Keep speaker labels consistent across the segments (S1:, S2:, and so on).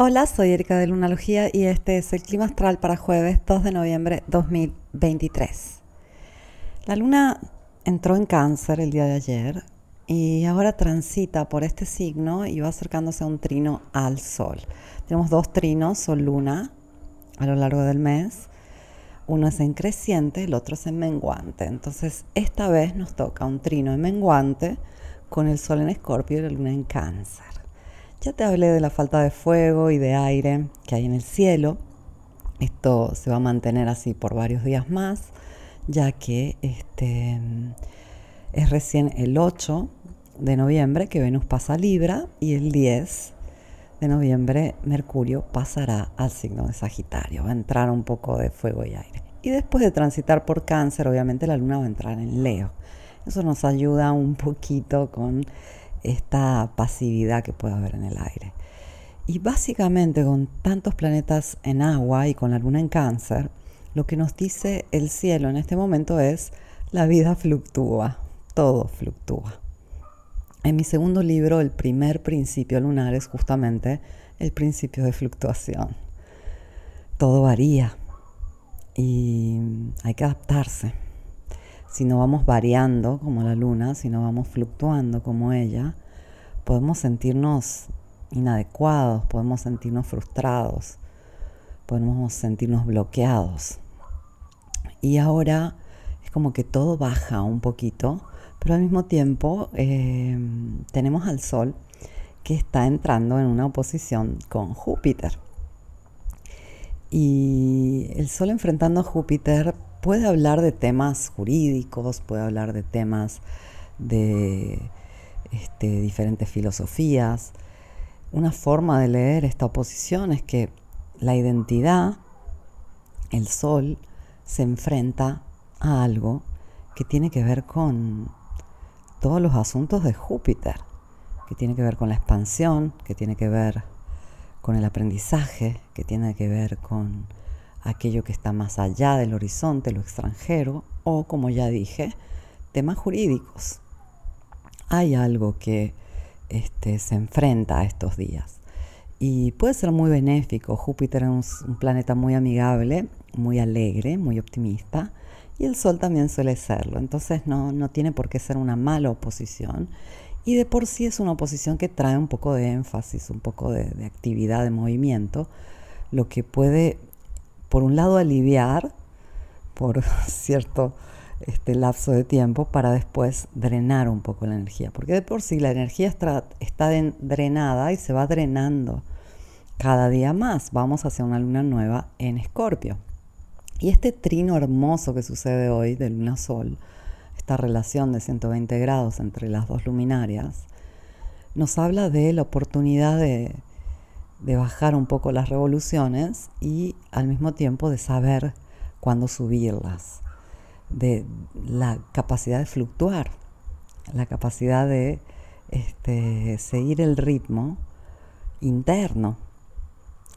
S1: Hola, soy Erika de Lunalogía y este es el clima astral para jueves 2 de noviembre 2023. La luna entró en cáncer el día de ayer y ahora transita por este signo y va acercándose a un trino al sol. Tenemos dos trinos, sol-luna, a lo largo del mes. Uno es en creciente, el otro es en menguante. Entonces, esta vez nos toca un trino en menguante con el sol en escorpio y la luna en cáncer. Ya te hablé de la falta de fuego y de aire que hay en el cielo. Esto se va a mantener así por varios días más, ya que este, es recién el 8 de noviembre que Venus pasa a Libra y el 10 de noviembre Mercurio pasará al signo de Sagitario. Va a entrar un poco de fuego y aire. Y después de transitar por cáncer, obviamente la luna va a entrar en Leo. Eso nos ayuda un poquito con esta pasividad que puede haber en el aire. Y básicamente con tantos planetas en agua y con la luna en cáncer, lo que nos dice el cielo en este momento es la vida fluctúa, todo fluctúa. En mi segundo libro, el primer principio lunar es justamente el principio de fluctuación. Todo varía y hay que adaptarse si no vamos variando como la luna, si no vamos fluctuando como ella, podemos sentirnos inadecuados, podemos sentirnos frustrados, podemos sentirnos bloqueados. Y ahora es como que todo baja un poquito, pero al mismo tiempo eh, tenemos al Sol que está entrando en una oposición con Júpiter. Y el Sol enfrentando a Júpiter puede hablar de temas jurídicos, puede hablar de temas de este, diferentes filosofías. Una forma de leer esta oposición es que la identidad, el sol, se enfrenta a algo que tiene que ver con todos los asuntos de Júpiter, que tiene que ver con la expansión, que tiene que ver con el aprendizaje, que tiene que ver con aquello que está más allá del horizonte, lo extranjero, o como ya dije, temas jurídicos. Hay algo que este, se enfrenta a estos días y puede ser muy benéfico. Júpiter es un, planeta muy amigable, muy alegre, muy optimista y el Sol también suele serlo. Entonces no, no tiene por qué ser una mala oposición y de por sí es una oposición que trae un poco de énfasis, un poco de, de actividad, de movimiento, lo que puede por un lado aliviar por cierto este lapso de tiempo para después drenar un poco la energía, porque de por sí la energía está, está drenada y se va drenando cada día más. Vamos hacia una luna nueva en Escorpio. Y este trino hermoso que sucede hoy de luna sol, esta relación de 120 grados entre las dos luminarias, nos habla de la oportunidad de, de bajar un poco las revoluciones y al mismo tiempo de saber cuándo subirlas, de la capacidad de fluctuar, la capacidad de este, seguir el ritmo interno.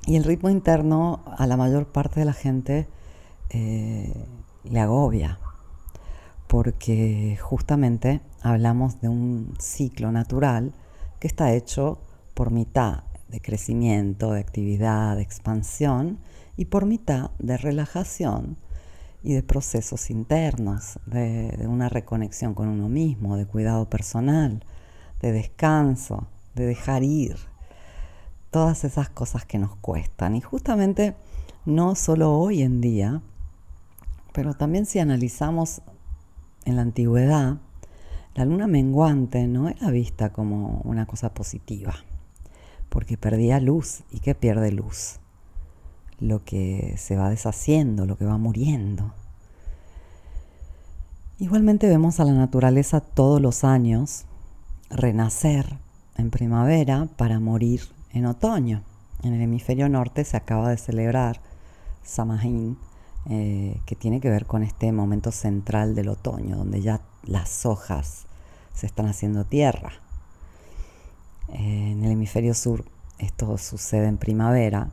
S1: Y el ritmo interno a la mayor parte de la gente eh, le agobia, porque justamente hablamos de un ciclo natural que está hecho por mitad de crecimiento, de actividad, de expansión y por mitad de relajación y de procesos internos, de, una reconexión con uno mismo, de cuidado personal, de descanso, de dejar ir, todas esas cosas que nos cuestan. Y justamente no solo hoy en día, pero también si analizamos en la antigüedad, la luna menguante no era vista como una cosa positiva porque perdía luz. ¿Y qué pierde luz? Lo que se va deshaciendo, lo que va muriendo. Igualmente vemos a la naturaleza todos los años renacer en primavera para morir en otoño. En el hemisferio norte se acaba de celebrar Samhain, eh, que tiene que ver con este momento central del otoño, donde ya las hojas se están haciendo tierra en el hemisferio sur esto sucede en primavera,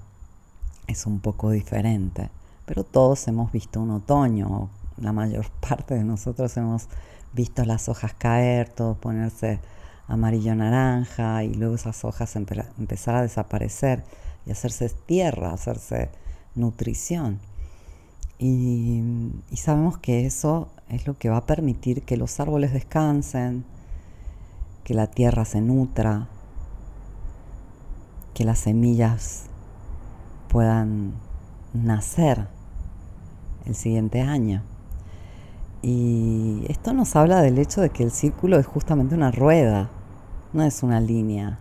S1: es un poco diferente, pero todos hemos visto un otoño, la mayor parte de nosotros hemos visto las hojas caer, todo ponerse amarillo naranja y luego esas hojas empezar a desaparecer y hacerse tierra, hacerse nutrición. Y, y, sabemos que eso es lo que va a permitir que los árboles descansen, que la tierra se nutra, que las semillas puedan nacer el siguiente año. Y esto nos habla del hecho de que el círculo es justamente una rueda, no es una línea.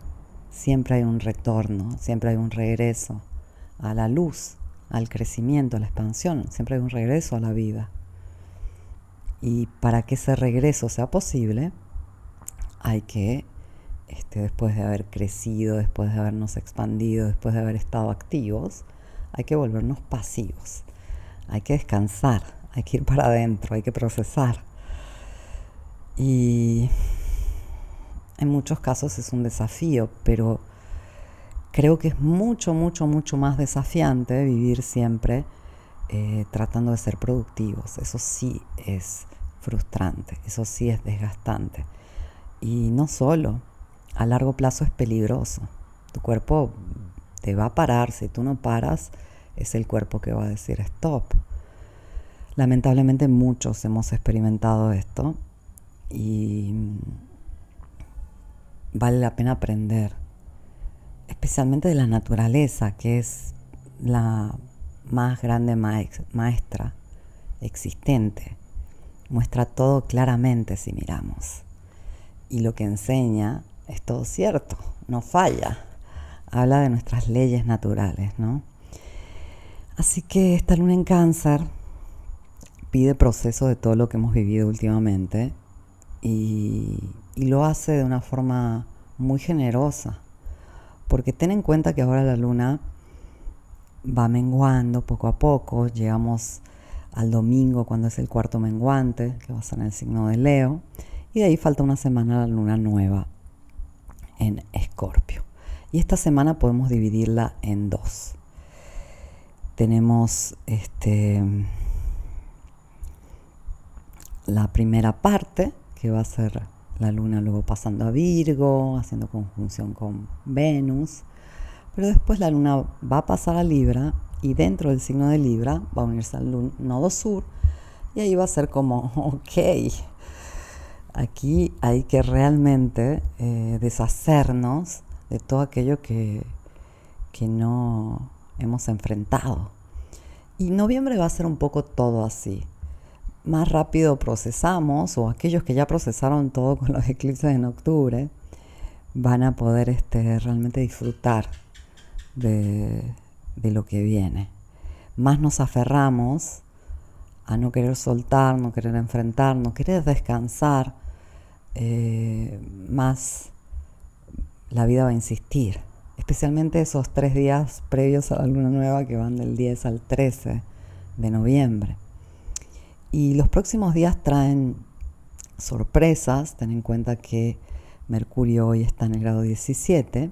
S1: Siempre hay un retorno, siempre hay un regreso a la luz, al crecimiento, a la expansión, siempre hay un regreso a la vida. Y para que ese regreso sea posible, hay que, este, después de haber crecido, después de habernos expandido, después de haber estado activos, hay que volvernos pasivos. Hay que descansar, hay que ir para adentro, hay que procesar. Y en muchos casos es un desafío, pero creo que es mucho, mucho, mucho más desafiante vivir siempre eh, tratando de ser productivos. Eso sí es frustrante, eso sí es desgastante. Y no solo, a largo plazo es peligroso. Tu cuerpo te va a parar, si tú no paras, es el cuerpo que va a decir stop. Lamentablemente muchos hemos experimentado esto y vale la pena aprender, especialmente de la naturaleza, que es la más grande maestra existente. Muestra todo claramente si miramos. Y lo que enseña es todo cierto, no falla. Habla de nuestras leyes naturales, ¿no? Así que esta luna en cáncer pide proceso de todo lo que hemos vivido últimamente y, lo hace de una forma muy generosa. Porque ten en cuenta que ahora la luna va menguando poco a poco. Llegamos al domingo cuando es el cuarto menguante, que va a ser en el signo de Leo. Y de ahí falta una semana la luna nueva en Escorpio. Y esta semana podemos dividirla en dos tenemos este, la primera parte, que va a ser la luna luego pasando a Virgo, haciendo conjunción con Venus, pero después la luna va a pasar a Libra y dentro del signo de Libra va a unirse al nodo sur y ahí va a ser como, ok, aquí hay que realmente eh, deshacernos de todo aquello que, que no hemos enfrentado. Y noviembre va a ser un poco todo así. Más rápido procesamos, o aquellos que ya procesaron todo con los eclipses en octubre, van a poder este, realmente disfrutar de, lo que viene. Más nos aferramos a no querer soltar, no querer enfrentar, no querer descansar, eh, más la vida va a insistir especialmente esos tres días previos a la luna nueva que van del 10 al 13 de noviembre. Y los próximos días traen sorpresas, ten en cuenta que Mercurio hoy está en el grado 17,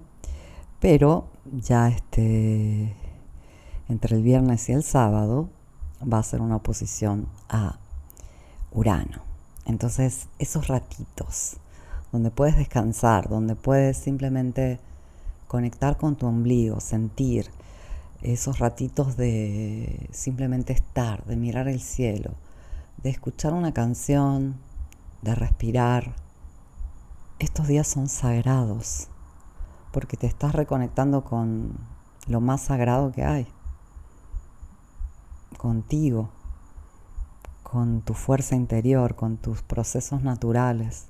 S1: pero ya este, entre el viernes y el sábado va a ser una oposición a Urano. Entonces, esos ratitos donde puedes descansar, donde puedes simplemente conectar con tu ombligo, sentir esos ratitos de simplemente estar, de mirar el cielo, de escuchar una canción, de respirar. Estos días son sagrados porque te estás reconectando con lo más sagrado que hay, contigo, con tu fuerza interior, con tus procesos naturales.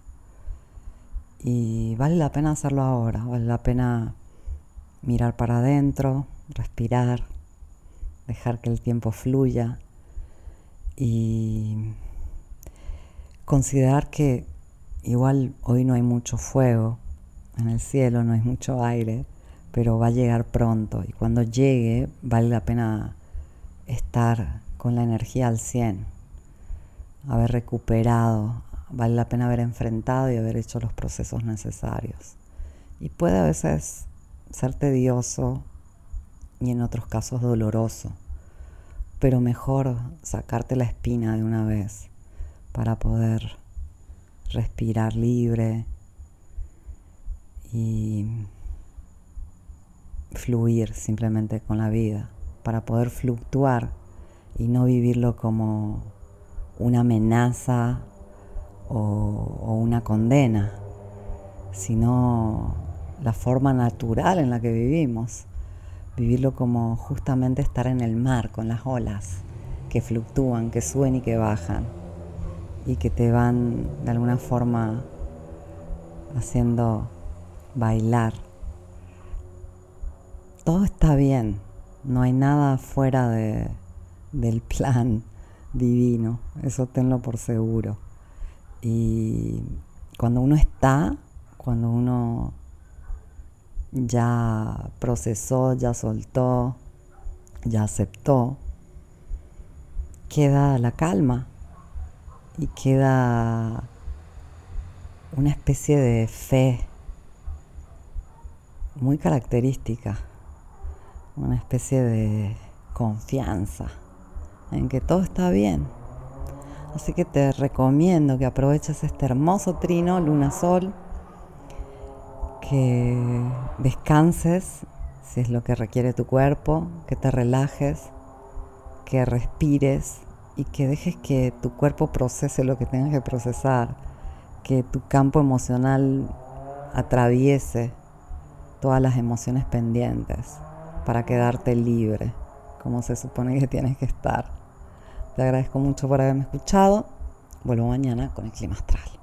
S1: Y vale la pena hacerlo ahora, vale la pena mirar para adentro, respirar, dejar que el tiempo fluya y considerar que igual hoy no hay mucho fuego en el cielo, no hay mucho aire, pero va a llegar pronto y cuando llegue vale la pena estar con la energía al 100, haber recuperado, vale la pena haber enfrentado y haber hecho los procesos necesarios. Y puede a veces ser tedioso y en otros casos doloroso, pero mejor sacarte la espina de una vez para poder respirar libre y, fluir simplemente con la vida, para poder fluctuar y no vivirlo como una amenaza o, una condena, sino la forma natural en la que vivimos, vivirlo como justamente estar en el mar con las olas que fluctúan, que suben y que bajan y que te van de alguna forma haciendo bailar. Todo está bien, no hay nada fuera de, del plan divino, eso tenlo por seguro. Y cuando uno está, cuando uno ya procesó, ya soltó, ya aceptó, queda la calma y queda una especie de fe muy característica, una especie de confianza en que todo está bien. Así que te recomiendo que aproveches este hermoso trino, luna sol, que descanses si es lo que requiere tu cuerpo, que te relajes, que respires y que dejes que tu cuerpo procese lo que tengas que procesar, que tu campo emocional atraviese todas las emociones pendientes para quedarte libre, como se supone que tienes que estar. Te agradezco mucho por haberme escuchado. Vuelvo mañana con el clima astral.